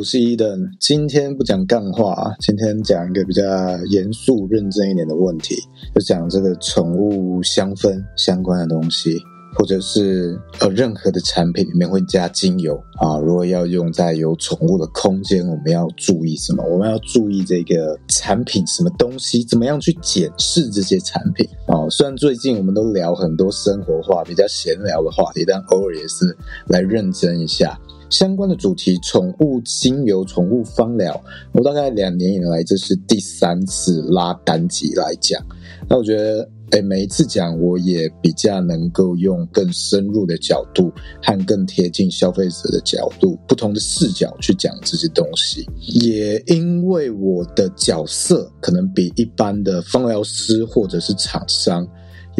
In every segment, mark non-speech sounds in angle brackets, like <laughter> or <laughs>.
我是 Eden。今天不讲干话，今天讲一个比较严肃、认真一点的问题，就讲这个宠物香氛相关的东西，或者是呃任何的产品里面会加精油啊。如果要用在有宠物的空间，我们要注意什么？我们要注意这个产品什么东西？怎么样去检视这些产品啊？虽然最近我们都聊很多生活化、比较闲聊的话题，但偶尔也是来认真一下。相关的主题，宠物精油、宠物芳疗，我大概两年以来这是第三次拉单集来讲。那我觉得，诶，每一次讲，我也比较能够用更深入的角度和更贴近消费者的角度，不同的视角去讲这些东西。也因为我的角色可能比一般的芳疗师或者是厂商。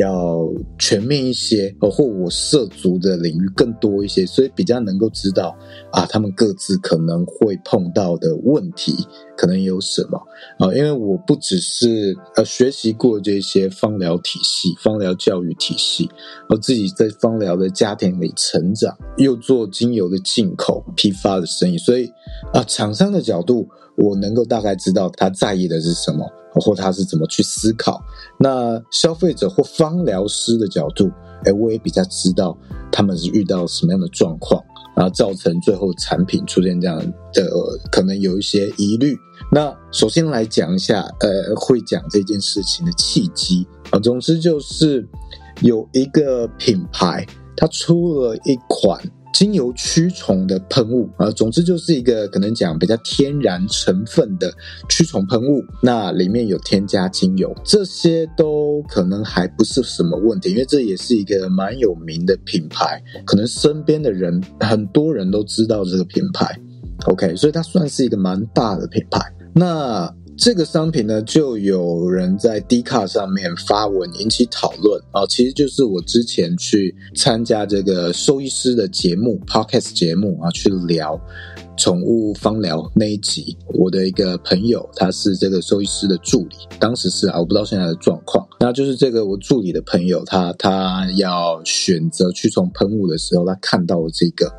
要全面一些，或我涉足的领域更多一些，所以比较能够知道啊，他们各自可能会碰到的问题可能有什么啊？因为我不只是呃学习过这些芳疗体系、芳疗教育体系，我自己在芳疗的家庭里成长，又做精油的进口批发的生意，所以啊，厂商的角度，我能够大概知道他在意的是什么。或他是怎么去思考？那消费者或芳疗师的角度，诶，我也比较知道他们是遇到什么样的状况，然后造成最后产品出现这样的，可能有一些疑虑。那首先来讲一下，呃，会讲这件事情的契机啊。总之就是有一个品牌，它出了一款。精油驱虫的喷雾啊，总之就是一个可能讲比较天然成分的驱虫喷雾，那里面有添加精油，这些都可能还不是什么问题，因为这也是一个蛮有名的品牌，可能身边的人很多人都知道这个品牌，OK，所以它算是一个蛮大的品牌。那这个商品呢，就有人在 Dcard 上面发文引起讨论啊，其实就是我之前去参加这个兽医师的节目 Podcast 节目啊，去聊宠物芳疗那一集。我的一个朋友，他是这个兽医师的助理，当时是啊，我不知道现在的状况。那就是这个我助理的朋友，他他要选择驱虫喷雾的时候，他看到了这个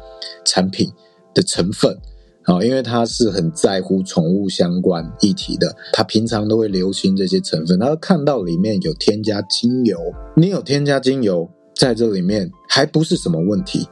产品的成分。好，因为他是很在乎宠物相关议题的，他平常都会留心这些成分。他看到里面有添加精油，你有添加精油在这里面，还不是什么问题。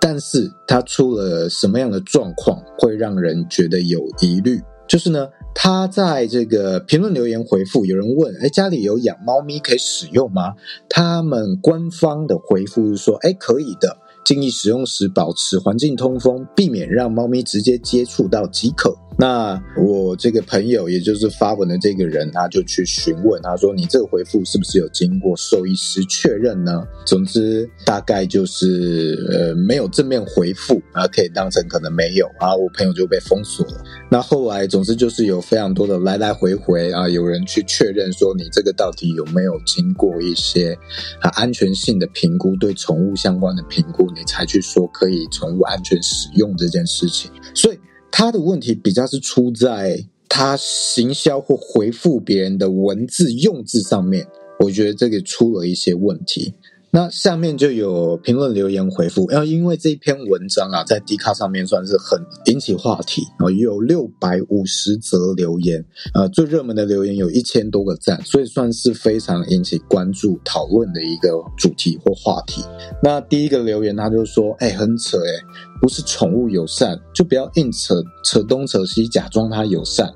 但是他出了什么样的状况，会让人觉得有疑虑？就是呢，他在这个评论留言回复，有人问：哎，家里有养猫咪可以使用吗？他们官方的回复是说：哎，可以的。建议使用时保持环境通风，避免让猫咪直接接触到即可。那我这个朋友，也就是发文的这个人，他就去询问，他说：“你这个回复是不是有经过兽医师确认呢？”总之，大概就是呃没有正面回复啊，可以当成可能没有啊。我朋友就被封锁了。那后来，总之就是有非常多的来来回回啊，有人去确认说你这个到底有没有经过一些啊安全性的评估，对宠物相关的评估，你才去说可以宠物安全使用这件事情。所以。他的问题比较是出在他行销或回复别人的文字用字上面，我觉得这个出了一些问题。那下面就有评论留言回复，然后因为这篇文章啊，在 Dcard 上面算是很引起话题啊，有六百五十则留言，呃，最热门的留言有一千多个赞，所以算是非常引起关注讨论的一个主题或话题。那第一个留言他就说，哎，很扯哎，不是宠物友善，就不要硬扯扯东扯西，假装它友善。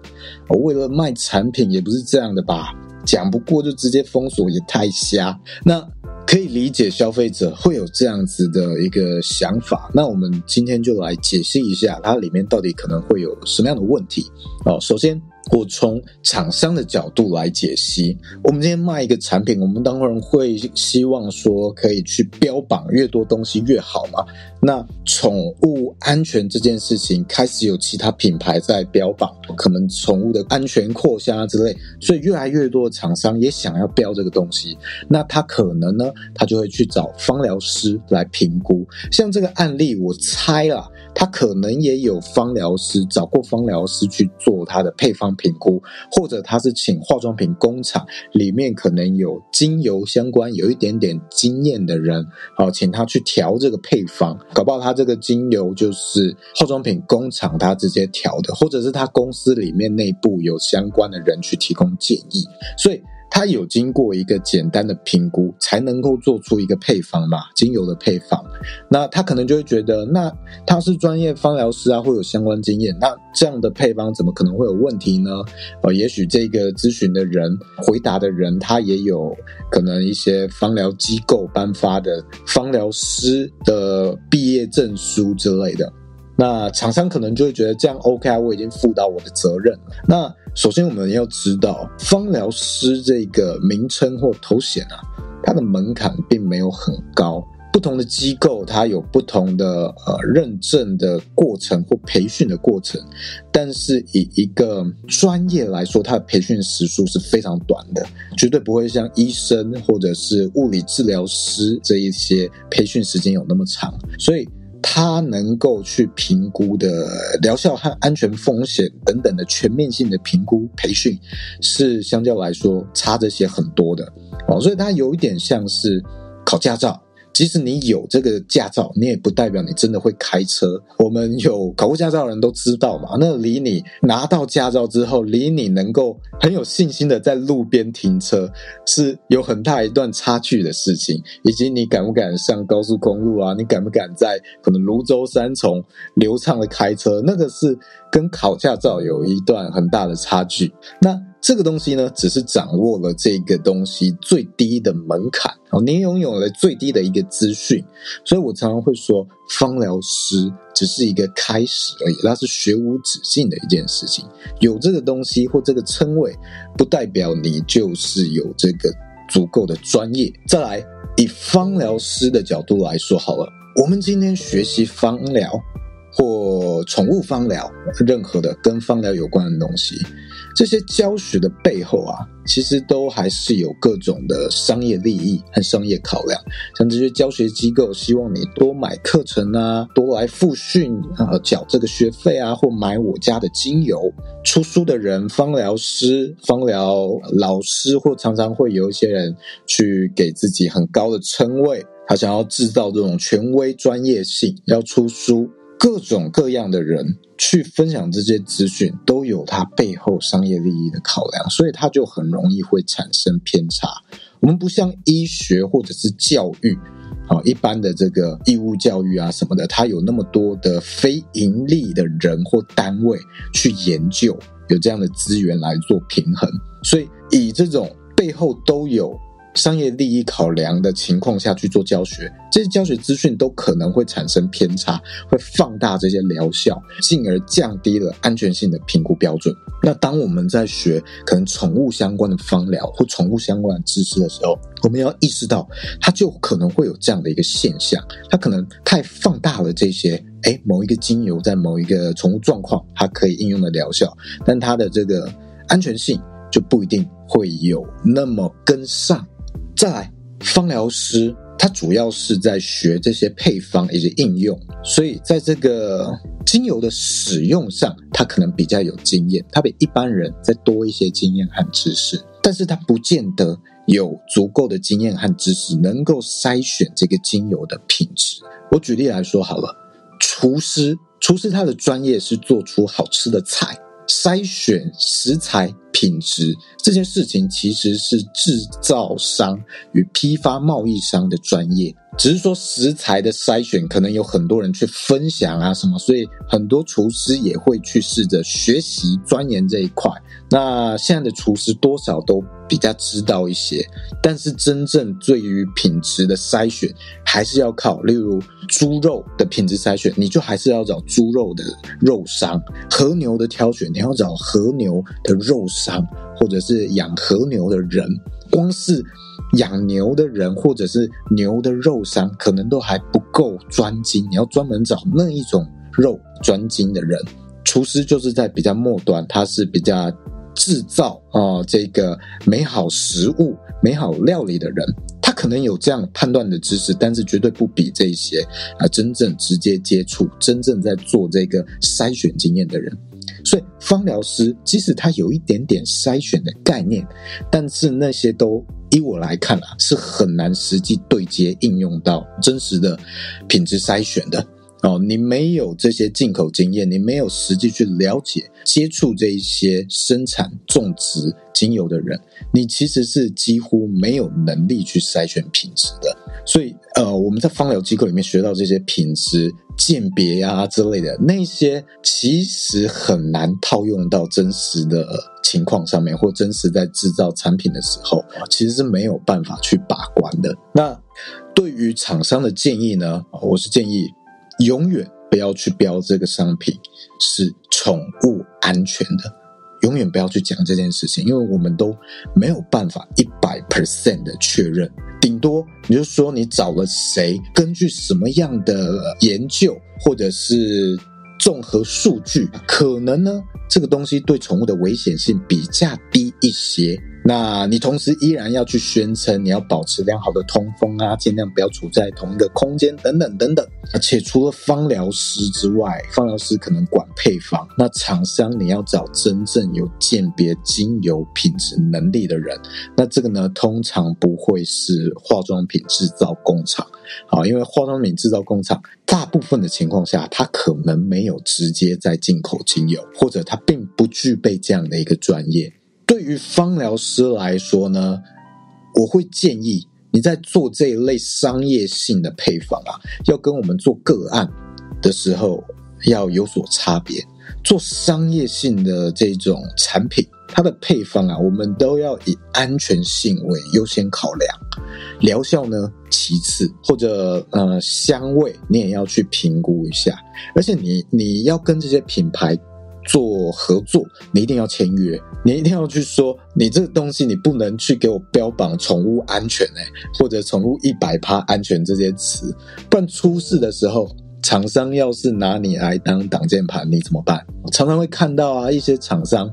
我为了卖产品也不是这样的吧？讲不过就直接封锁也太瞎。那。可以理解消费者会有这样子的一个想法，那我们今天就来解析一下它里面到底可能会有什么样的问题。哦，首先我从厂商的角度来解析，我们今天卖一个产品，我们当然会希望说可以去标榜越多东西越好嘛。那宠物安全这件事情开始有其他品牌在标榜，可能宠物的安全扩香之类，所以越来越多的厂商也想要标这个东西。那他可能呢，他就会去找芳疗师来评估。像这个案例，我猜啊，他可能也有芳疗师找过芳疗师去做他的配方评估，或者他是请化妆品工厂里面可能有精油相关有一点点经验的人，好，请他去调这个配方。搞不好他这个精油就是化妆品工厂他直接调的，或者是他公司里面内部有相关的人去提供建议，所以。他有经过一个简单的评估，才能够做出一个配方嘛，精油的配方。那他可能就会觉得，那他是专业芳疗师啊，会有相关经验，那这样的配方怎么可能会有问题呢？呃，也许这个咨询的人、回答的人，他也有可能一些芳疗机构颁发的芳疗师的毕业证书之类的。那厂商可能就会觉得这样 OK 啊，我已经负到我的责任了。那首先我们要知道，芳疗师这个名称或头衔啊，它的门槛并没有很高。不同的机构它有不同的呃认证的过程或培训的过程，但是以一个专业来说，它的培训时数是非常短的，绝对不会像医生或者是物理治疗师这一些培训时间有那么长，所以。他能够去评估的疗效和安全风险等等的全面性的评估培训，是相较来说差这些很多的哦，所以它有一点像是考驾照。即使你有这个驾照，你也不代表你真的会开车。我们有考过驾照的人都知道嘛，那离你拿到驾照之后，离你能够很有信心的在路边停车，是有很大一段差距的事情。以及你敢不敢上高速公路啊？你敢不敢在可能泸州三重流畅的开车？那个是跟考驾照有一段很大的差距。那。这个东西呢，只是掌握了这个东西最低的门槛哦，你拥有了最低的一个资讯，所以我常常会说，芳疗师只是一个开始而已，那是学无止境的一件事情。有这个东西或这个称谓，不代表你就是有这个足够的专业。再来，以芳疗师的角度来说，好了，我们今天学习芳疗或宠物芳疗，任何的跟芳疗有关的东西。这些教学的背后啊，其实都还是有各种的商业利益和商业考量。像这些教学机构希望你多买课程啊，多来复训啊，缴这个学费啊，或买我家的精油。出书的人，芳疗师、芳疗老师，或常常会有一些人去给自己很高的称谓，他想要制造这种权威专业性，要出书。各种各样的人去分享这些资讯，都有他背后商业利益的考量，所以他就很容易会产生偏差。我们不像医学或者是教育，啊，一般的这个义务教育啊什么的，它有那么多的非盈利的人或单位去研究，有这样的资源来做平衡，所以以这种背后都有。商业利益考量的情况下去做教学，这些教学资讯都可能会产生偏差，会放大这些疗效，进而降低了安全性的评估标准。那当我们在学可能宠物相关的芳疗或宠物相关的知识的时候，我们要意识到，它就可能会有这样的一个现象，它可能太放大了这些，诶，某一个精油在某一个宠物状况，它可以应用的疗效，但它的这个安全性就不一定会有那么跟上。再来，芳疗师他主要是在学这些配方以及应用，所以在这个精油的使用上，他可能比较有经验，他比一般人再多一些经验和知识，但是他不见得有足够的经验和知识能够筛选这个精油的品质。我举例来说好了，厨师，厨师他的专业是做出好吃的菜，筛选食材。品质这件事情，其实是制造商与批发贸易商的专业。只是说食材的筛选，可能有很多人去分享啊什么，所以很多厨师也会去试着学习钻研这一块。那现在的厨师多少都比较知道一些，但是真正对于品质的筛选，还是要靠，例如猪肉的品质筛选，你就还是要找猪肉的肉商；和牛的挑选，你要找和牛的肉商，或者是养和牛的人。光是养牛的人，或者是牛的肉商，可能都还不够专精。你要专门找那一种肉专精的人。厨师就是在比较末端，他是比较制造啊、这个美好食物、美好料理的人。他可能有这样判断的知识，但是绝对不比这些啊、真正直接接触、真正在做这个筛选经验的人。所以，芳疗师即使他有一点点筛选的概念，但是那些都依我来看啊，是很难实际对接应用到真实的品质筛选的。哦。你没有这些进口经验，你没有实际去了解、接触这一些生产种植精油的人，你其实是几乎没有能力去筛选品质的。所以，呃，我们在芳疗机构里面学到这些品质。鉴别呀之类的那些，其实很难套用到真实的情况上面，或真实在制造产品的时候，其实是没有办法去把关的。那对于厂商的建议呢，我是建议永远不要去标这个商品是宠物安全的。永远不要去讲这件事情，因为我们都没有办法一百 percent 的确认。顶多你就说你找了谁，根据什么样的研究或者是综合数据，可能呢这个东西对宠物的危险性比较低一些。那你同时依然要去宣称你要保持良好的通风啊，尽量不要处在同一个空间等等等等。而且除了芳疗师之外，芳疗师可能管配方，那厂商你要找真正有鉴别精油品质能力的人。那这个呢，通常不会是化妆品制造工厂，啊，因为化妆品制造工厂大部分的情况下，它可能没有直接在进口精油，或者它并不具备这样的一个专业。对于芳疗师来说呢，我会建议你在做这一类商业性的配方啊，要跟我们做个案的时候要有所差别。做商业性的这种产品，它的配方啊，我们都要以安全性为优先考量，疗效呢其次，或者呃香味你也要去评估一下。而且你你要跟这些品牌。做合作，你一定要签约，你一定要去说，你这个东西你不能去给我标榜宠物安全哎，或者宠物一百趴安全这些词，不然出事的时候，厂商要是拿你来当挡箭牌，你怎么办？常常会看到啊，一些厂商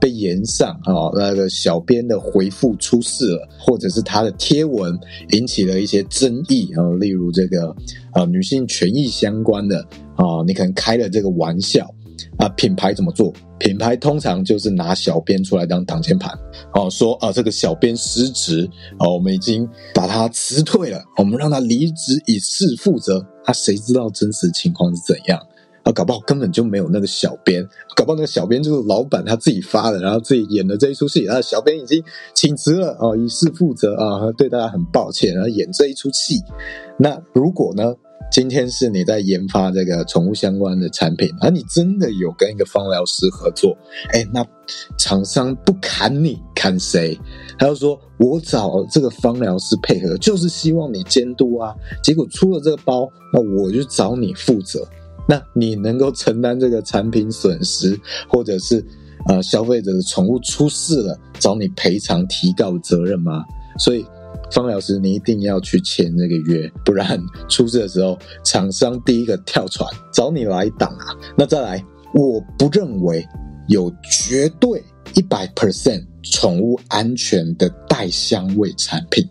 被延上啊，那个小编的回复出事了，或者是他的贴文引起了一些争议啊，例如这个啊女性权益相关的啊，你可能开了这个玩笑。啊，品牌怎么做？品牌通常就是拿小编出来当挡箭牌，哦，说啊，这个小编失职，哦，我们已经把他辞退了，我们让他离职以示负责。啊，谁知道真实情况是怎样？啊，搞不好根本就没有那个小编，搞不好那个小编就是老板他自己发的，然后自己演的这一出戏，啊，小编已经请辞了，哦，以示负责啊，对大家很抱歉，然后演这一出戏。那如果呢？今天是你在研发这个宠物相关的产品，而你真的有跟一个芳疗师合作，哎，那厂商不砍你砍谁？他就说我找这个芳疗师配合，就是希望你监督啊。结果出了这个包，那我就找你负责。那你能够承担这个产品损失，或者是呃消费者的宠物出事了，找你赔偿提告责任吗？所以。方疗师，你一定要去签这个约，不然出事的时候，厂商第一个跳船找你来挡啊！那再来，我不认为有绝对一百 percent 宠物安全的带香味产品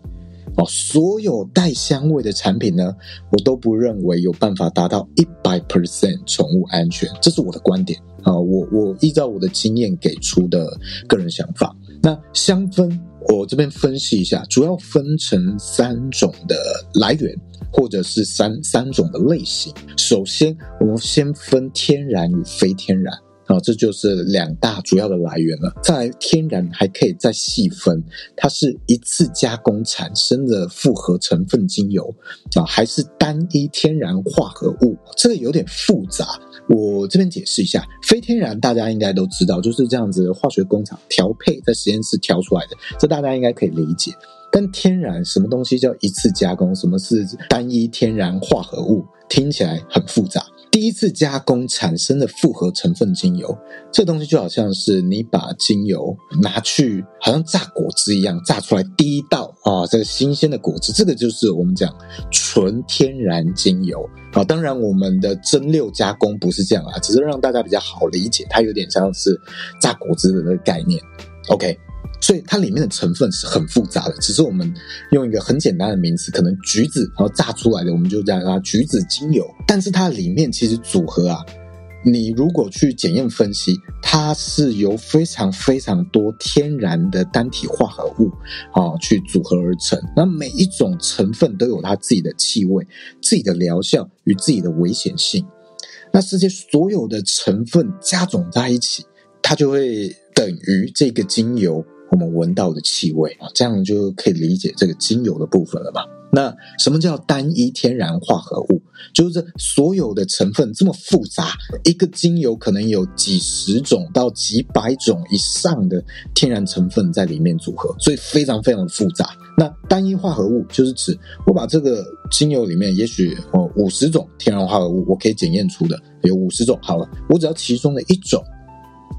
哦。所有带香味的产品呢，我都不认为有办法达到一百 percent 宠物安全，这是我的观点啊。我我依照我的经验给出的个人想法。那香氛。我这边分析一下，主要分成三种的来源，或者是三三种的类型。首先，我们先分天然与非天然。啊，这就是两大主要的来源了。再来，天然还可以再细分，它是一次加工产生的复合成分精油啊，还是单一天然化合物？这个有点复杂。我这边解释一下，非天然大家应该都知道，就是这样子，化学工厂调配在实验室调出来的，这大家应该可以理解。但天然什么东西叫一次加工？什么是单一天然化合物？听起来很复杂。第一次加工产生的复合成分精油，这东西就好像是你把精油拿去，好像榨果汁一样，榨出来第一道啊，这个新鲜的果汁，这个就是我们讲纯天然精油啊。当然，我们的蒸馏加工不是这样啊，只是让大家比较好理解，它有点像是榨果汁的那个概念。OK。所以它里面的成分是很复杂的，只是我们用一个很简单的名词，可能橘子然后榨出来的，我们就叫它橘子精油。但是它里面其实组合啊，你如果去检验分析，它是由非常非常多天然的单体化合物啊去组合而成。那每一种成分都有它自己的气味、自己的疗效与自己的危险性。那世界所有的成分加总在一起，它就会等于这个精油。我们闻到的气味啊，这样就可以理解这个精油的部分了吧？那什么叫单一天然化合物？就是所有的成分这么复杂，一个精油可能有几十种到几百种以上的天然成分在里面组合，所以非常非常的复杂。那单一化合物就是指我把这个精油里面，也许哦五十种天然化合物，我可以检验出的有五十种。好了，我只要其中的一种。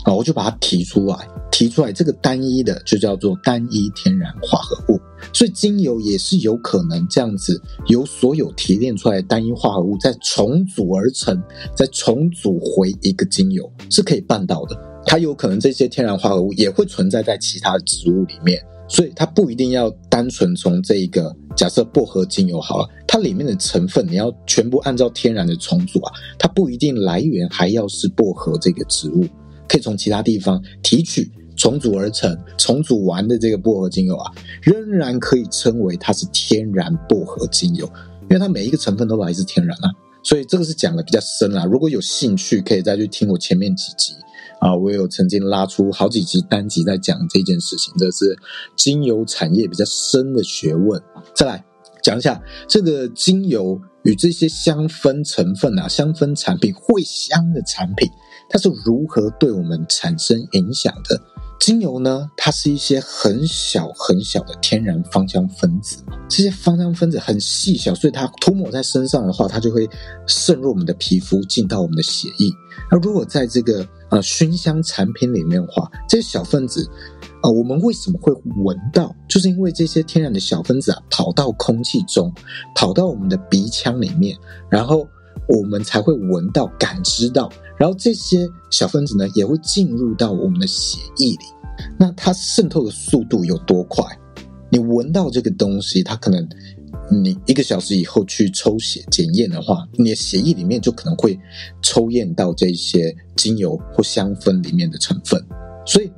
啊，我就把它提出来，提出来这个单一的就叫做单一天然化合物。所以精油也是有可能这样子，由所有提炼出来的单一化合物再重组而成，再重组回一个精油，是可以办到的。它有可能这些天然化合物也会存在在其他的植物里面，所以它不一定要单纯从这一个假设薄荷精油好了，它里面的成分你要全部按照天然的重组啊，它不一定来源还要是薄荷这个植物。可以从其他地方提取、重组而成，重组完的这个薄荷精油啊，仍然可以称为它是天然薄荷精油，因为它每一个成分都来自天然啊。所以这个是讲的比较深啦。如果有兴趣，可以再去听我前面几集啊，我有曾经拉出好几集单集在讲这件事情，这是精油产业比较深的学问。再来讲一下这个精油与这些香氛成分啊、香氛产品、会香的产品。它是如何对我们产生影响的？精油呢？它是一些很小很小的天然芳香分子，这些芳香分子很细小，所以它涂抹在身上的话，它就会渗入我们的皮肤，进到我们的血液。而如果在这个呃熏香产品里面的话，这些小分子，呃，我们为什么会闻到？就是因为这些天然的小分子啊，跑到空气中，跑到我们的鼻腔里面，然后我们才会闻到、感知到。然后这些小分子呢，也会进入到我们的血液里。那它渗透的速度有多快？你闻到这个东西，它可能你一个小时以后去抽血检验的话，你的血液里面就可能会抽验到这些精油或香氛里面的成分。所以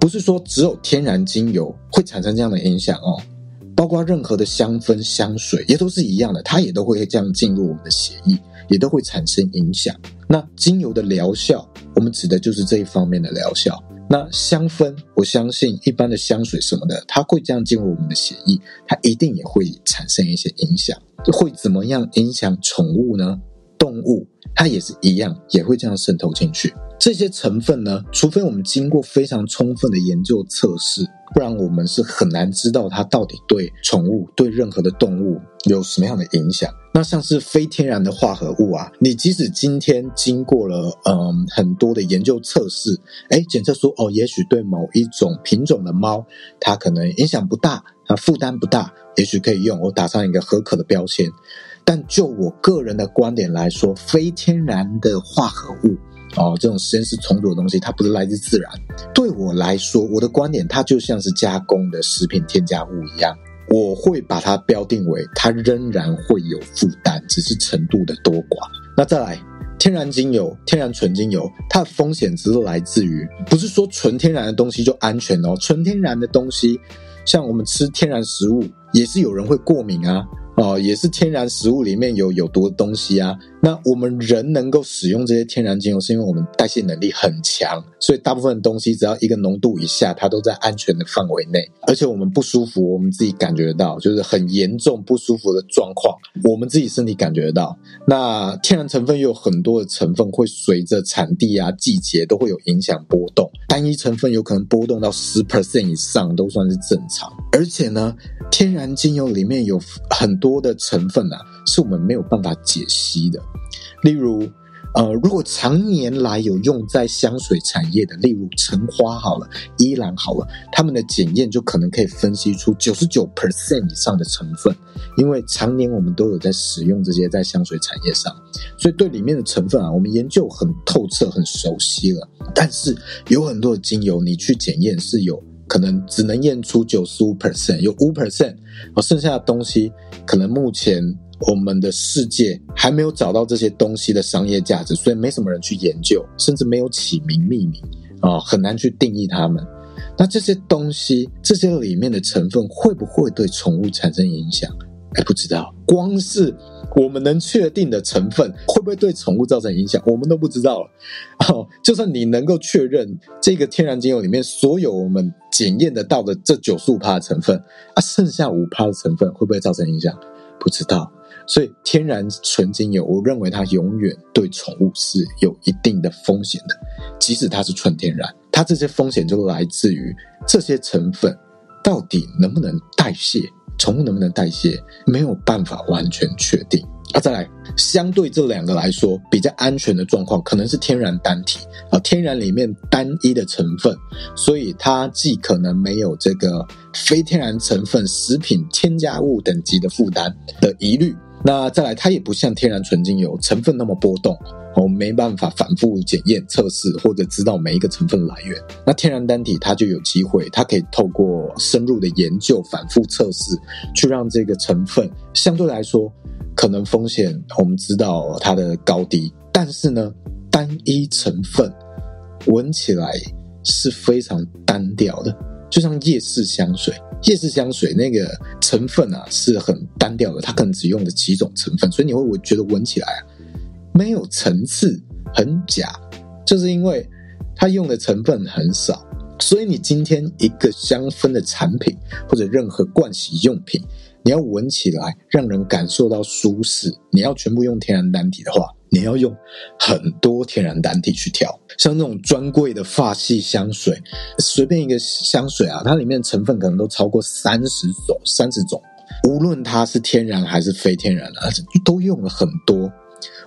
不是说只有天然精油会产生这样的影响哦，包括任何的香氛香水也都是一样的，它也都会这样进入我们的血液。也都会产生影响。那精油的疗效，我们指的就是这一方面的疗效。那香氛，我相信一般的香水什么的，它会这样进入我们的血液，它一定也会产生一些影响。会怎么样影响宠物呢？动物，它也是一样，也会这样渗透进去。这些成分呢，除非我们经过非常充分的研究测试，不然我们是很难知道它到底对宠物、对任何的动物有什么样的影响。那像是非天然的化合物啊，你即使今天经过了嗯很多的研究测试，哎，检测出哦，也许对某一种品种的猫，它可能影响不大，它负担不大，也许可以用，我打上一个合可的标签。但就我个人的观点来说，非天然的化合物。哦，这种实验室重组的东西，它不是来自自然。对我来说，我的观点，它就像是加工的食品添加物一样，我会把它标定为它仍然会有负担，只是程度的多寡。那再来，天然精油、天然纯精油，它的风险只是来自于，不是说纯天然的东西就安全哦。纯天然的东西，像我们吃天然食物，也是有人会过敏啊。哦，也是天然食物里面有有毒的东西啊，那我们人能够使用这些天然精油，是因为我们代谢能力很强，所以大部分东西只要一个浓度以下，它都在安全的范围内。而且我们不舒服，我们自己感觉得到，就是很严重不舒服的状况，我们自己身体感觉得到。那天然成分又有很多的成分会随着产地啊、季节都会有影响波动，单一成分有可能波动到十 percent 以上都算是正常。而且呢，天然精油里面有很多的成分啊，是我们没有办法解析的。例如，呃，如果常年来有用在香水产业的，例如橙花好了、依兰好了，他们的检验就可能可以分析出九十九 percent 以上的成分，因为常年我们都有在使用这些在香水产业上，所以对里面的成分啊，我们研究很透彻、很熟悉了。但是有很多的精油，你去检验是有可能只能验出九十五 percent，有五 percent，而剩下的东西可能目前。我们的世界还没有找到这些东西的商业价值，所以没什么人去研究，甚至没有起名命名啊、很难去定义它们。那这些东西，这些里面的成分会不会对宠物产生影响？还，不知道。光是我们能确定的成分，会不会对宠物造成影响，我们都不知道了。哦，就算你能够确认这个天然精油里面所有我们检验得到的这九十五趴的成分，啊，剩下五趴的成分会不会造成影响？不知道。所以，天然纯精油，我认为它永远对宠物是有一定的风险的，即使它是纯天然，它这些风险就来自于这些成分到底能不能代谢，宠物能不能代谢，没有办法完全确定。啊，再来，相对这两个来说，比较安全的状况可能是天然单体啊，天然里面单一的成分，所以它既可能没有这个非天然成分、食品添加物等级的负担的疑虑。那再来，它也不像天然纯精油成分那么波动，我们没办法反复检验测试或者知道每一个成分来源。那天然单体它就有机会，它可以透过深入的研究、反复测试，去让这个成分相对来说可能风险我们知道它的高低。但是呢，单一成分闻起来是非常单调的，就像夜市香水。夜市香水那个成分啊是很单调的，它可能只用了几种成分，所以你会觉得闻起来啊没有层次，很假，就是因为它用的成分很少。所以你今天一个香氛的产品或者任何盥洗用品，你要闻起来让人感受到舒适，你要全部用天然单体的话。你要用很多天然单体去调，像那种专柜的发系香水，随便一个香水啊，它里面成分可能都超过三十种、三十种，无论它是天然还是非天然的，而且都用了很多。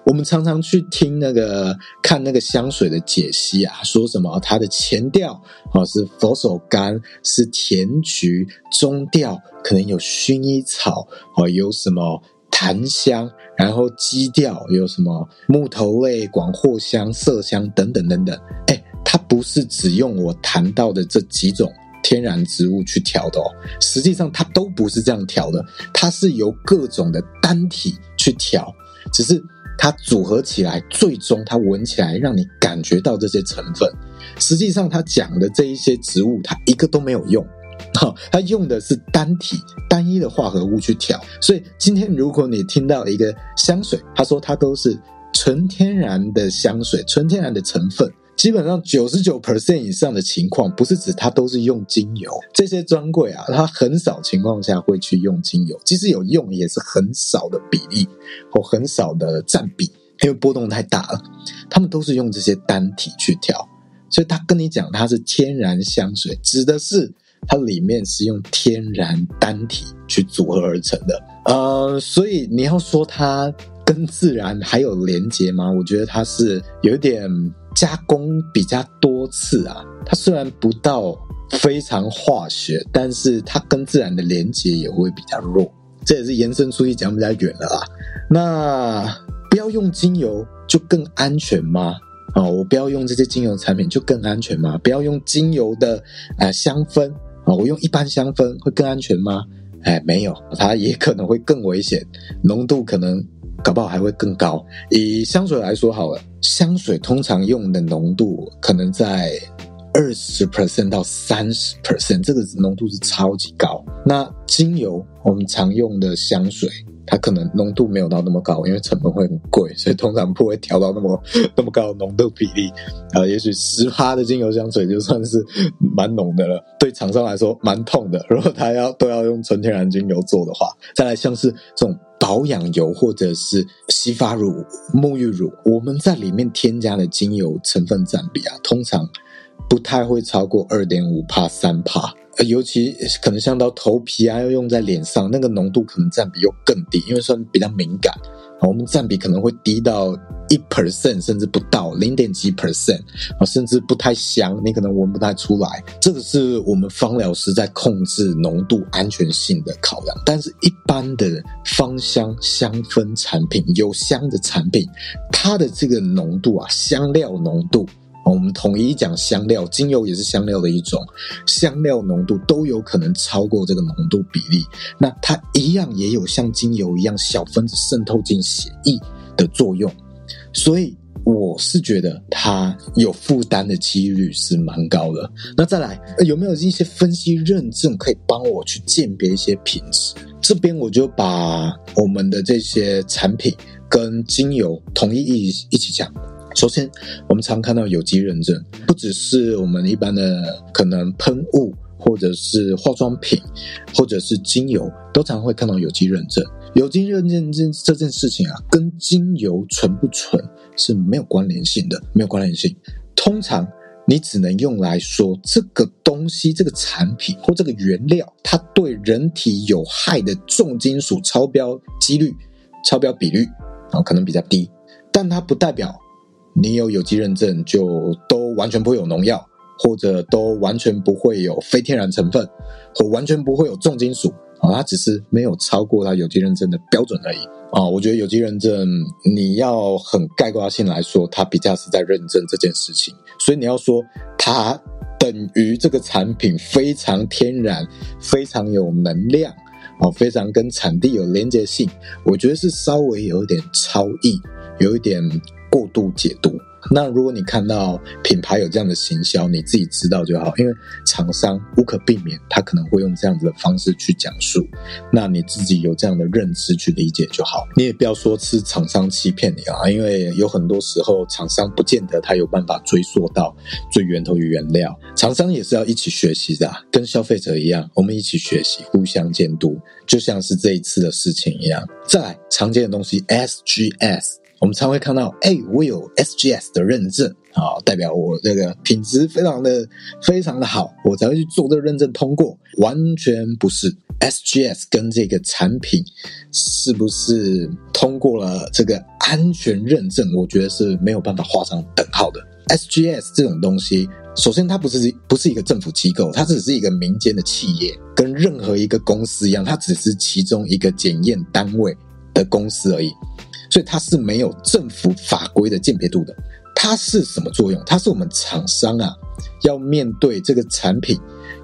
我们常常去听那个看那个香水的解析啊，说什么它的前调啊是佛手柑，是甜菊，中调可能有薰衣草啊，有什么檀香。然后基调有什么木头类、广藿香、麝香等等等等，哎，它不是只用我谈到的这几种天然植物去调的哦，实际上它都不是这样调的，它是由各种的单体去调，只是它组合起来，最终它闻起来让你感觉到这些成分，实际上它讲的这一些植物，它一个都没有用。哦，它用的是单体、单一的化合物去调，所以今天如果你听到一个香水，他说它都是纯天然的香水，纯天然的成分，基本上九十九 percent 以上的情况，不是指它都是用精油，这些专柜啊，它很少情况下会去用精油，即使有用，也是很少的比例或很少的占比，因为波动太大了，他们都是用这些单体去调，所以他跟你讲它是天然香水，指的是。它里面是用天然单体去组合而成的，呃，所以你要说它跟自然还有连接吗？我觉得它是有点加工比较多次啊。它虽然不到非常化学，但是它跟自然的连接也会比较弱。这也是延伸出去讲比较远了啦。那不要用精油就更安全吗？啊、哦，我不要用这些精油产品就更安全吗？不要用精油的呃香氛。啊，我用一般香氛会更安全吗？哎，没有，它也可能会更危险，浓度可能搞不好还会更高。以香水来说好了，香水通常用的浓度可能在二十 percent 到三十 percent，这个浓度是超级高。那精油我们常用的香水，它可能浓度没有到那么高，因为成本会很贵，所以通常不会调到那么那么高的浓度比例。呃，也许十趴的精油香水就算是蛮浓的了，对厂商来说蛮痛的。如果他要都要用纯天然精油做的话，再来像是这种保养油或者是洗发乳、沐浴乳，我们在里面添加的精油成分占比啊，通常不太会超过二点五帕、三帕趴。尤其可能像到头皮啊，要用在脸上，那个浓度可能占比又更低，因为算比较敏感，我们占比可能会低到一 percent，甚至不到零点几 percent，甚至不太香，你可能闻不太出来。这个是我们芳疗师在控制浓度安全性的考量。但是，一般的芳香香氛产品，有香的产品，它的这个浓度啊，香料浓度。我们统一讲香料，精油也是香料的一种，香料浓度都有可能超过这个浓度比例。那它一样也有像精油一样小分子渗透进血液的作用，所以我是觉得它有负担的几率是蛮高的。那再来，有没有一些分析认证可以帮我去鉴别一些品质？这边我就把我们的这些产品跟精油统一一一起讲。首先，我们常看到有机认证，不只是我们一般的可能喷雾，或者是化妆品，或者是精油，都常会看到有机认证。有机认证这这件事情啊，跟精油纯不纯是没有关联性的，没有关联性。通常你只能用来说这个东西、这个产品或这个原料，它对人体有害的重金属超标几率、超标比率啊，可能比较低，但它不代表。你有有机认证，就都完全不会有农药，或者都完全不会有非天然成分，或完全不会有重金属啊，它只是没有超过它有机认证的标准而已啊。我觉得有机认证，你要很概括性来说，它比较是在认证这件事情，所以你要说它等于这个产品非常天然，非常有能量啊，非常跟产地有连接性，我觉得是稍微有一点超译，有一点。过度解读。那如果你看到品牌有这样的行销，你自己知道就好，因为厂商无可避免，他可能会用这样子的方式去讲述。那你自己有这样的认知去理解就好。你也不要说是厂商欺骗你啊，因为有很多时候厂商不见得他有办法追溯到最源头与原料。厂商也是要一起学习的，跟消费者一样，我们一起学习，互相监督，就像是这一次的事情一样。再来，常见的东西，SGS。我们常会看到，哎，我有 SGS 的认证，啊，代表我这个品质非常的非常的好，我才会去做这个认证通过。完全不是，SGS 跟这个产品是不是通过了这个安全认证，我觉得是没有办法画上等号的。SGS 这种东西，首先它不是不是一个政府机构，它只是一个民间的企业，跟任何一个公司一样，它只是其中一个检验单位的公司而已。所以它是没有政府法规的鉴别度的，它是什么作用？它是我们厂商啊，要面对这个产品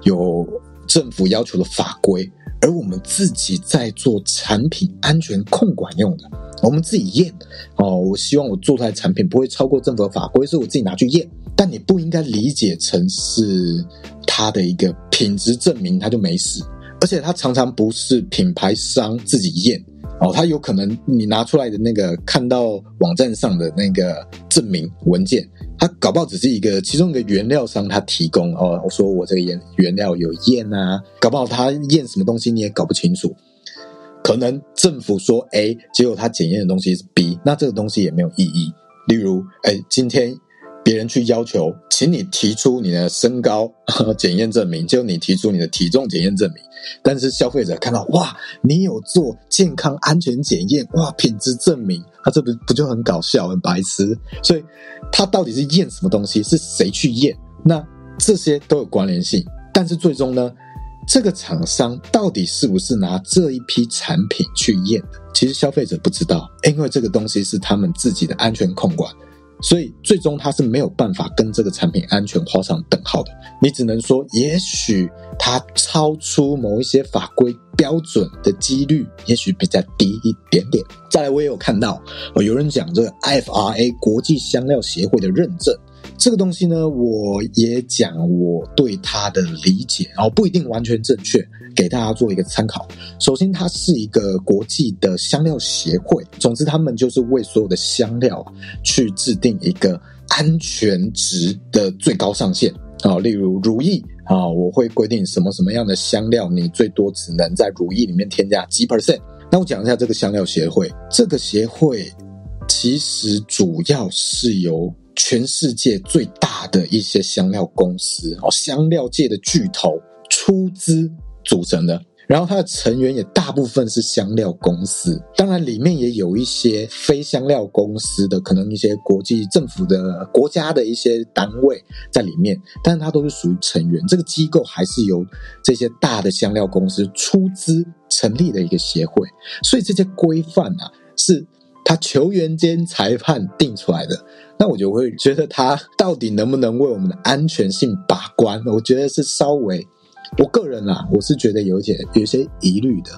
有政府要求的法规，而我们自己在做产品安全控管用的，我们自己验哦。我希望我做出来产品不会超过政府的法规，所以我自己拿去验。但你不应该理解成是它的一个品质证明，它就没事，而且它常常不是品牌商自己验。哦，它有可能你拿出来的那个看到网站上的那个证明文件，它搞不好只是一个其中一个原料商他提供哦，我说我这个原原料有验啊，搞不好他验什么东西你也搞不清楚，可能政府说 A，结果他检验的东西是 B，那这个东西也没有意义。例如，哎，今天。别人去要求，请你提出你的身高 <laughs> 检验证明，就你提出你的体重检验证明。但是消费者看到，哇，你有做健康安全检验，哇，品质证明，他这不不就很搞笑，很白痴？所以，他到底是验什么东西？是谁去验？那这些都有关联性。但是最终呢，这个厂商到底是不是拿这一批产品去验的？其实消费者不知道，因为这个东西是他们自己的安全控管。所以最终它是没有办法跟这个产品安全画上等号的。你只能说，也许它超出某一些法规标准的几率，也许比较低一点点。再来，我也有看到，有人讲这个 FRA 国际香料协会的认证，这个东西呢，我也讲我对它的理解，然后不一定完全正确，给大家做一个参考。首先，它是一个国际的香料协会，总之，他们就是为所有的香料去制定一个安全值的最高上限啊。例如如意啊，我会规定什么什么样的香料，你最多只能在如意里面添加几 percent。那我讲一下这个香料协会，这个协会其实主要是由全世界最大的一些香料公司哦，香料界的巨头出资组成的。然后它的成员也大部分是香料公司，当然里面也有一些非香料公司的，可能一些国际政府的国家的一些单位在里面，但是它都是属于成员。这个机构还是由这些大的香料公司出资成立的一个协会，所以这些规范啊，是他球员兼裁判定出来的。那我就会觉得它到底能不能为我们的安全性把关？我觉得是稍微。我个人啊，我是觉得有一些有些疑虑的。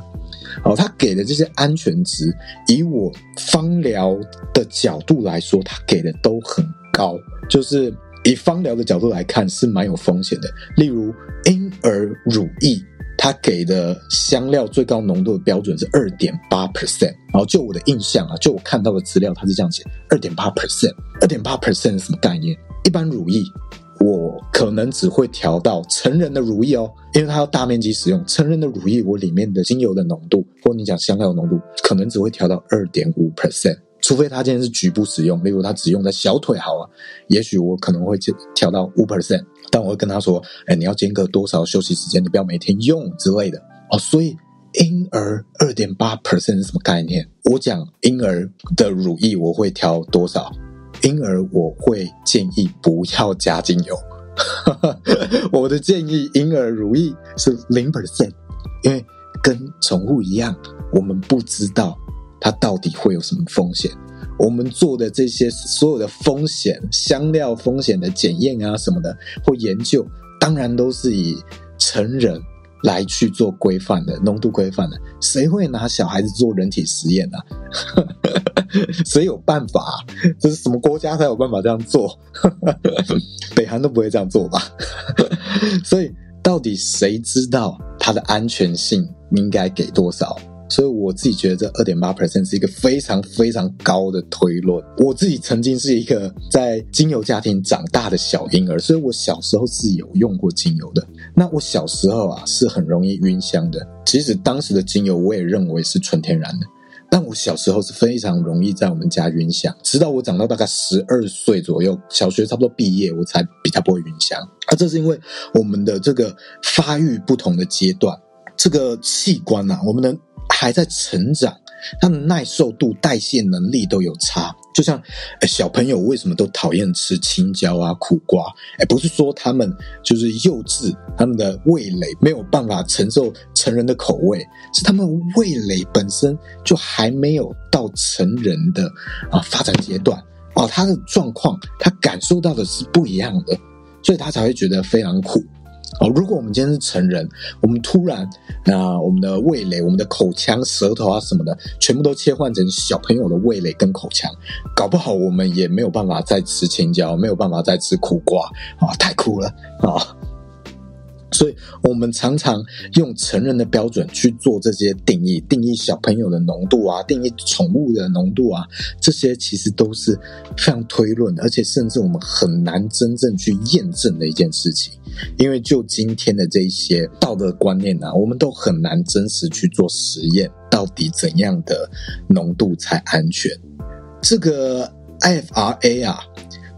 哦，他给的这些安全值，以我芳疗的角度来说，他给的都很高。就是以芳疗的角度来看，是蛮有风险的。例如婴儿乳液，他给的香料最高浓度的标准是二点八 percent。然后就我的印象啊，就我看到的资料，它是这样写：二点八 percent。二点八 percent 是什么概念？一般乳液。我可能只会调到成人的乳液哦，因为它要大面积使用。成人的乳液，我里面的精油的浓度，或你讲香料的浓度，可能只会调到二点五 percent，除非他今天是局部使用，例如他只用在小腿好了，也许我可能会调到五 percent。但我会跟他说，哎，你要间隔多少休息时间，你不要每天用之类的哦。所以婴儿二点八 percent 是什么概念？我讲婴儿的乳液，我会调多少？婴儿我会建议不要加精油，<laughs> 我的建议婴儿乳液是零 percent，因为跟宠物一样，我们不知道它到底会有什么风险。我们做的这些所有的风险、香料风险的检验啊什么的或研究，当然都是以成人。来去做规范的浓度规范的，谁会拿小孩子做人体实验呢、啊？<laughs> 谁有办法？这是什么国家才有办法这样做？<laughs> 北韩都不会这样做吧？<laughs> 所以，到底谁知道它的安全性应该给多少？所以我自己觉得这二点八 percent 是一个非常非常高的推论。我自己曾经是一个在精油家庭长大的小婴儿，所以我小时候是有用过精油的。那我小时候啊是很容易晕香的，其实当时的精油我也认为是纯天然的，但我小时候是非常容易在我们家晕香，直到我长到大概十二岁左右，小学差不多毕业，我才比较不会晕香。啊，这是因为我们的这个发育不同的阶段，这个器官啊，我们的。还在成长，他的耐受度、代谢能力都有差。就像，小朋友为什么都讨厌吃青椒啊、苦瓜？哎，不是说他们就是幼稚，他们的味蕾没有办法承受成人的口味，是他们味蕾本身就还没有到成人的啊发展阶段啊，他的状况他感受到的是不一样的，所以他才会觉得非常苦。哦，如果我们今天是成人，我们突然啊、呃，我们的味蕾、我们的口腔、舌头啊什么的，全部都切换成小朋友的味蕾跟口腔，搞不好我们也没有办法再吃青椒，没有办法再吃苦瓜 <laughs> 啊，太苦了啊！所以，我们常常用成人的标准去做这些定义，定义小朋友的浓度啊，定义宠物的浓度啊，这些其实都是非常推论，而且甚至我们很难真正去验证的一件事情。因为就今天的这一些道德观念啊，我们都很难真实去做实验，到底怎样的浓度才安全？这个 IFRA 啊，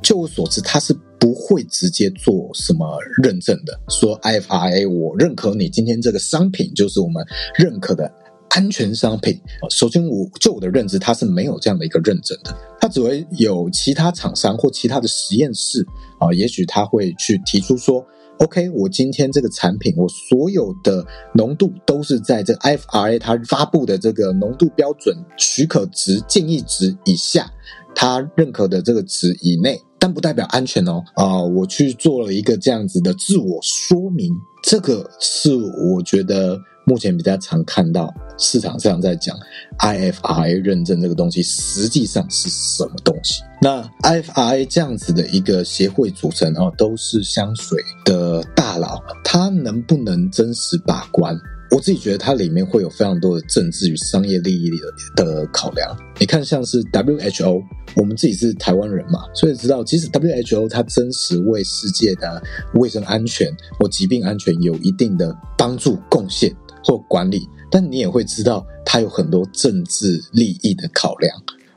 就我所知，它是。不会直接做什么认证的，说 IFRA 我认可你今天这个商品就是我们认可的安全商品。首先，我就我的认知，它是没有这样的一个认证的，它只会有其他厂商或其他的实验室啊，也许他会去提出说，OK，我今天这个产品，我所有的浓度都是在这 IFRA 它发布的这个浓度标准许可值建议值以下，它认可的这个值以内。但不代表安全哦，啊、我去做了一个这样子的自我说明，这个是我觉得目前比较常看到市场上在讲 IFRA 认证这个东西，实际上是什么东西？那 IFRA 这样子的一个协会组成哦，都是香水的大佬，他能不能真实把关？我自己觉得它里面会有非常多的政治与商业利益的的考量。你看，像是 WHO，我们自己是台湾人嘛，所以知道，其实 WHO 它真实为世界的卫生安全或疾病安全有一定的帮助、贡献或管理，但你也会知道，它有很多政治利益的考量。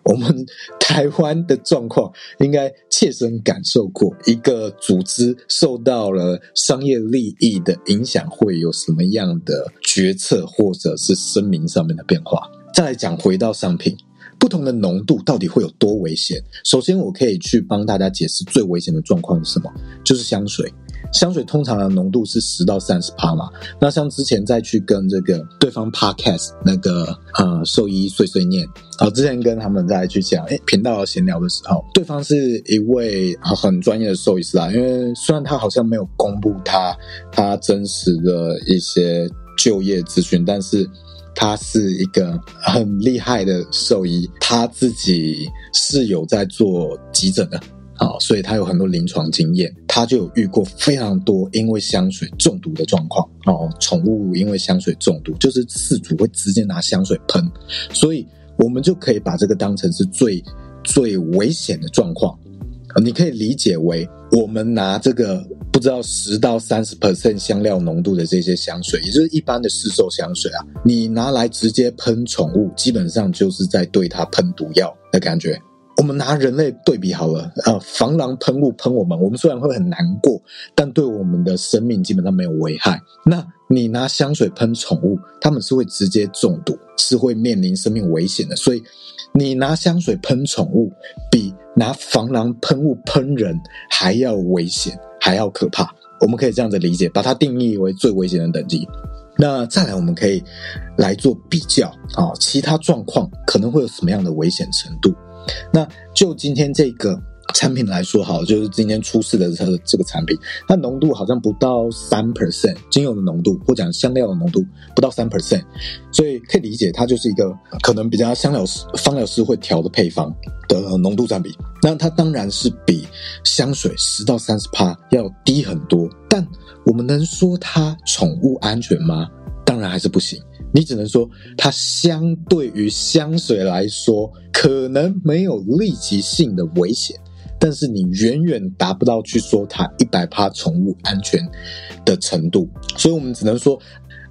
我们 <laughs> 台湾的状况，应该切身感受过，一个组织受到了商业利益的影响，会有什么样的决策或者是声明上面的变化。再来讲回到商品，不同的浓度到底会有多危险？首先，我可以去帮大家解释最危险的状况是什么，就是香水。香水通常的浓度是十到三十帕嘛，那像之前再去跟这个对方 podcast 那个呃兽医碎碎念，啊，之前跟他们再去讲，诶频道闲聊的时候，对方是一位很专业的兽医师啊，因为虽然他好像没有公布他他真实的一些就业资讯，但是他是一个很厉害的兽医，他自己是有在做急诊的。啊，所以他有很多临床经验，他就有遇过非常多因为香水中毒的状况哦。宠物因为香水中毒，就是饲主会直接拿香水喷，所以我们就可以把这个当成是最最危险的状况。你可以理解为，我们拿这个不知道十到三十 percent 香料浓度的这些香水，也就是一般的市售香水啊，你拿来直接喷宠物，基本上就是在对它喷毒药的感觉。我们拿人类对比好了，呃，防狼喷雾喷我们，我们虽然会很难过，但对我们的生命基本上没有危害。那你拿香水喷宠物，他们是会直接中毒，是会面临生命危险的。所以，你拿香水喷宠物，比拿防狼喷雾喷人还要危险，还要可怕。我们可以这样子理解，把它定义为最危险的等级。那再来，我们可以来做比较啊，其他状况可能会有什么样的危险程度？那就今天这个产品来说，好，就是今天出示的这个这个产品，它浓度好像不到三 percent，精油的浓度或讲香料的浓度不到三 percent，所以可以理解它就是一个可能比较香料师、芳疗师会调的配方的浓度占比。那它当然是比香水十到三十趴要低很多，但我们能说它宠物安全吗？当然还是不行。你只能说，它相对于香水来说，可能没有立即性的危险，但是你远远达不到去说它一百趴宠物安全的程度。所以我们只能说，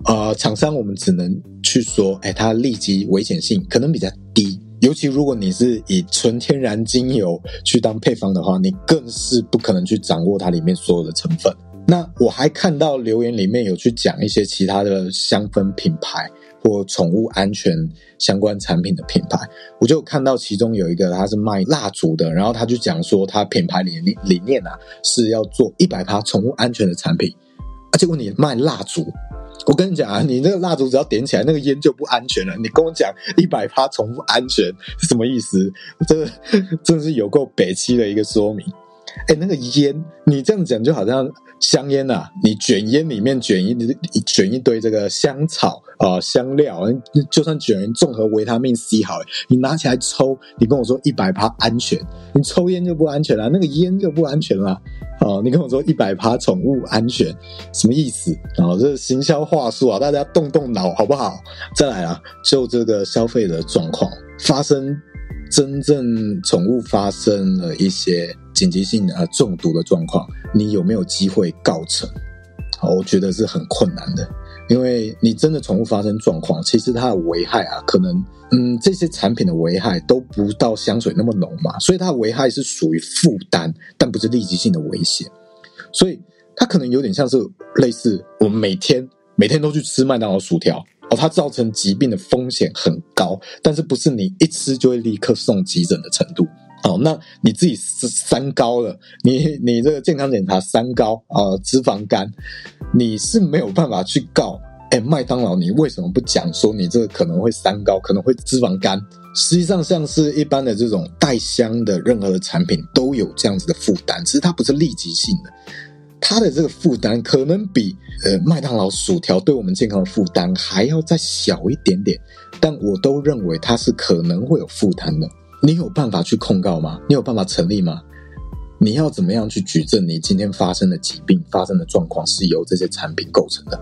呃，厂商我们只能去说，哎，它立即危险性可能比较低。尤其如果你是以纯天然精油去当配方的话，你更是不可能去掌握它里面所有的成分。那我还看到留言里面有去讲一些其他的香氛品牌或宠物安全相关产品的品牌，我就看到其中有一个他是卖蜡烛的，然后他就讲说他品牌理念理念啊是要做一百趴宠物安全的产品，结果你卖蜡烛，我跟你讲啊，你那个蜡烛只要点起来，那个烟就不安全了。你跟我讲一百趴宠物安全是什么意思？这真的是有够北七的一个说明。哎，那个烟，你这样讲就好像香烟呐、你卷烟里面卷一卷一堆这个香草啊、香料，就算卷综合维他命 C 好了，你拿起来抽，你跟我说一百趴安全，你抽烟就不安全了，那个烟就不安全了。哦，你跟我说一百趴宠物安全，什么意思？哦，这是行销话术啊，大家动动脑好不好？再来啊，就这个消费的状况发生。真正宠物发生了一些紧急性的中毒的状况，你有没有机会告成？我觉得是很困难的，因为你真的宠物发生状况，其实它的危害啊，可能嗯，这些产品的危害都不到香水那么浓嘛，所以它的危害是属于负担，但不是立即性的危险，所以它可能有点像是类似我们每天每天都去吃麦当劳薯条。哦，它造成疾病的风险很高，但是不是你一吃就会立刻送急诊的程度。哦，那你自己是三高了，你你这个健康检查三高啊，脂肪肝，你是没有办法去告。哎，麦当劳，你为什么不讲说你这个可能会三高，可能会脂肪肝？实际上，像是一般的这种带香的任何的产品都有这样子的负担，只是它不是立即性的。它的这个负担可能比呃麦当劳薯条对我们健康的负担还要再小一点点，但我都认为它是可能会有负担的。你有办法去控告吗？你有办法成立吗？你要怎么样去举证你今天发生的疾病、发生的状况是由这些产品构成的？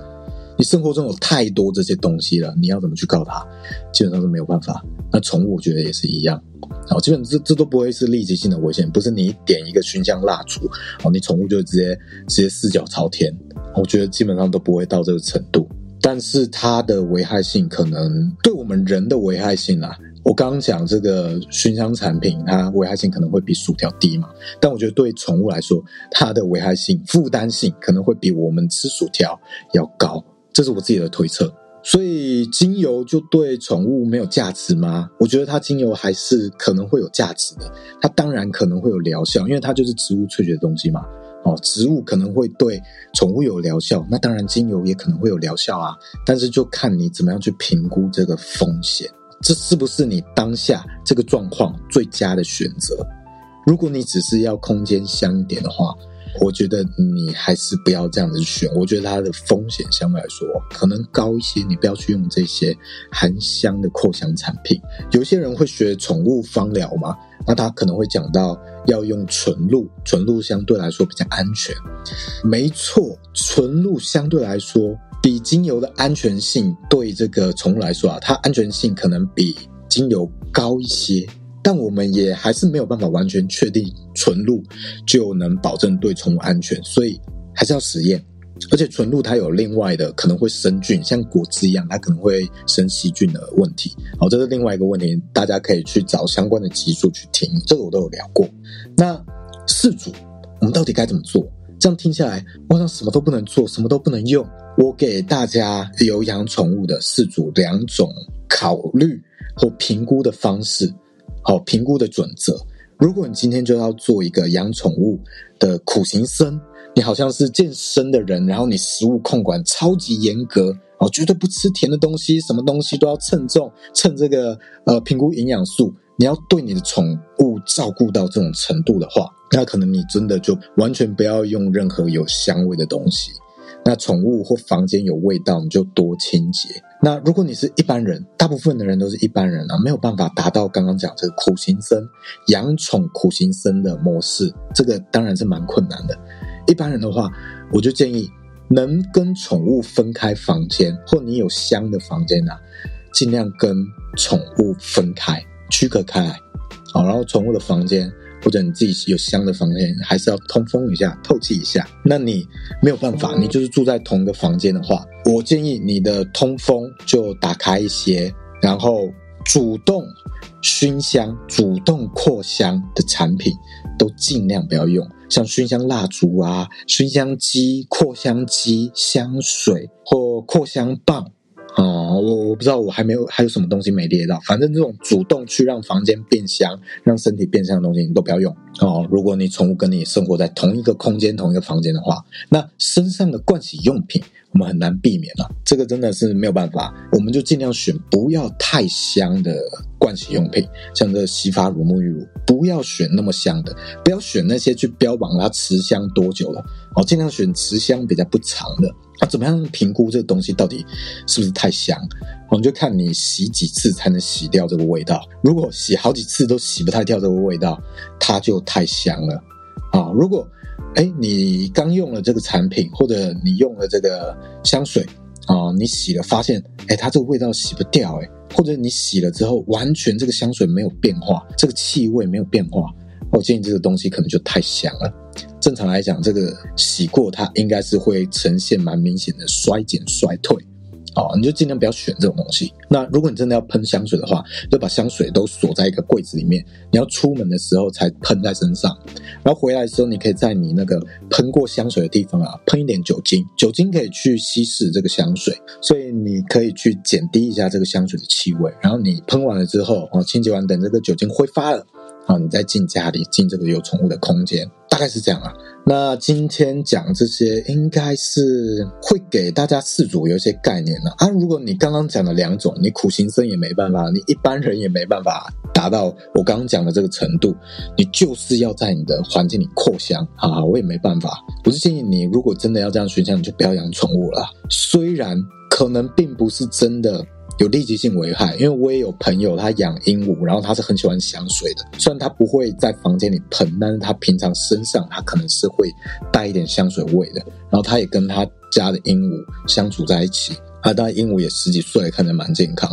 你生活中有太多这些东西了，你要怎么去告他？基本上是没有办法。那宠物我觉得也是一样，好，基本这这都不会是立即性的危险，不是你点一个熏香蜡烛，哦，你宠物就直接直接四脚朝天。我觉得基本上都不会到这个程度，但是它的危害性可能对我们人的危害性啊。我刚刚讲这个熏香产品，它危害性可能会比薯条低嘛？但我觉得对宠物来说，它的危害性、负担性可能会比我们吃薯条要高，这是我自己的推测。所以精油就对宠物没有价值吗？我觉得它精油还是可能会有价值的。它当然可能会有疗效，因为它就是植物萃取的东西嘛。哦，植物可能会对宠物有疗效，那当然精油也可能会有疗效啊。但是就看你怎么样去评估这个风险。这是不是你当下这个状况最佳的选择？如果你只是要空间香一点的话，我觉得你还是不要这样子选。我觉得它的风险相对来说可能高一些，你不要去用这些含香的扩香产品。有些人会学宠物芳疗嘛，那他可能会讲到要用纯露，纯露相对来说比较安全。没错，纯露相对来说。比精油的安全性对这个宠物来说啊，它安全性可能比精油高一些，但我们也还是没有办法完全确定纯露就能保证对宠物安全，所以还是要实验。而且纯露它有另外的可能会生菌，像果汁一样，它可能会生细菌的问题。好，这是另外一个问题，大家可以去找相关的技术去听，这个我都有聊过。那饲主，我们到底该怎么做？这样听下来，我好像什么都不能做，什么都不能用。我给大家有养宠物的饲主两种考虑或评估的方式，好，评估的准则。如果你今天就要做一个养宠物的苦行僧，你好像是健身的人，然后你食物控管超级严格，哦，绝对不吃甜的东西，什么东西都要称重，称这个呃评估营养素。你要对你的宠物照顾到这种程度的话，那可能你真的就完全不要用任何有香味的东西。那宠物或房间有味道，你就多清洁。那如果你是一般人，大部分的人都是一般人啊，没有办法达到刚刚讲这个苦行僧养宠苦行僧的模式，这个当然是蛮困难的。一般人的话，我就建议能跟宠物分开房间，或你有香的房间啊，尽量跟宠物分开，区隔开来。好，然后宠物的房间。或者你自己有香的房间，还是要通风一下、透气一下。那你没有办法，你就是住在同一个房间的话，我建议你的通风就打开一些，然后主动熏香、主动扩香的产品都尽量不要用，像熏香蜡烛啊、熏香机、扩香机、香水或扩香棒。哦，我我不知道，我还没有还有什么东西没列到。反正这种主动去让房间变香、让身体变香的东西，你都不要用哦。如果你宠物跟你生活在同一个空间、同一个房间的话，那身上的盥洗用品我们很难避免了。这个真的是没有办法，我们就尽量选不要太香的盥洗用品，像这个洗发乳、沐浴乳，不要选那么香的，不要选那些去标榜它持香多久了哦，尽量选持香比较不长的。那、怎么样评估这个东西到底是不是太香？我们就看你洗几次才能洗掉这个味道。如果洗好几次都洗不太掉这个味道，它就太香了啊！如果哎，你刚用了这个产品，或者你用了这个香水啊，你洗了发现哎，它这个味道洗不掉哎，或者你洗了之后完全这个香水没有变化，这个气味没有变化，我建议这个东西可能就太香了。正常来讲，这个洗过它应该是会呈现蛮明显的衰减衰退，哦，你就尽量不要选这种东西。那如果你真的要喷香水的话，就把香水都锁在一个柜子里面，你要出门的时候才喷在身上，然后回来的时候，你可以在你那个喷过香水的地方啊，喷一点酒精，酒精可以去稀释这个香水，所以你可以去减低一下这个香水的气味。然后你喷完了之后，哦，清洁完，等这个酒精挥发了。好，你再进家里，进这个有宠物的空间，大概是这样啊。那今天讲这些，应该是会给大家饲主有一些概念了啊。如果你刚刚讲的两种，你苦行僧也没办法，你一般人也没办法达到我刚刚讲的这个程度，你就是要在你的环境里扩香啊，我也没办法。我是建议你，如果真的要这样熏香，你就不要养宠物了。虽然可能并不是真的。有立即性危害，因为我也有朋友他养鹦鹉，然后他是很喜欢香水的。虽然他不会在房间里喷，但是他平常身上他可能是会带一点香水味的。然后他也跟他家的鹦鹉相处在一起，啊，当然鹦鹉也十几岁，看着蛮健康。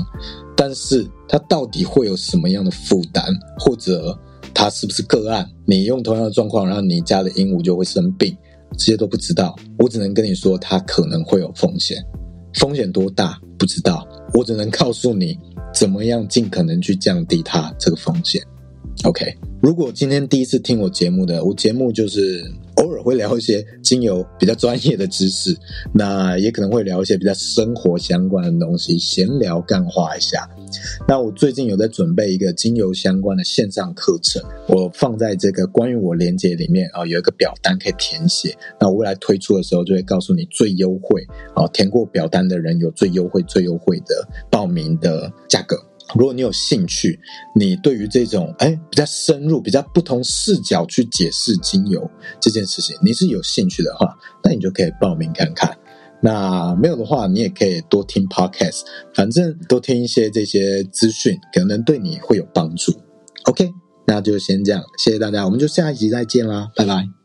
但是他到底会有什么样的负担，或者他是不是个案？你用同样的状况，然后你家的鹦鹉就会生病，这些都不知道。我只能跟你说，他可能会有风险，风险多大不知道。我只能告诉你，怎么样尽可能去降低它这个风险。OK，如果今天第一次听我节目的，我节目就是偶尔会聊一些精油比较专业的知识，那也可能会聊一些比较生活相关的东西，闲聊干话一下。那我最近有在准备一个精油相关的线上课程，我放在这个关于我连接里面啊，有一个表单可以填写。那我未来推出的时候，就会告诉你最优惠啊，填过表单的人有最优惠、最优惠的报名的价格。如果你有兴趣，你对于这种哎比较深入、比较不同视角去解释精油这件事情，你是有兴趣的话，那你就可以报名看看。那没有的话，你也可以多听 podcast，反正多听一些这些资讯，可能对你会有帮助。OK，那就先这样，谢谢大家，我们就下一集再见啦，拜拜。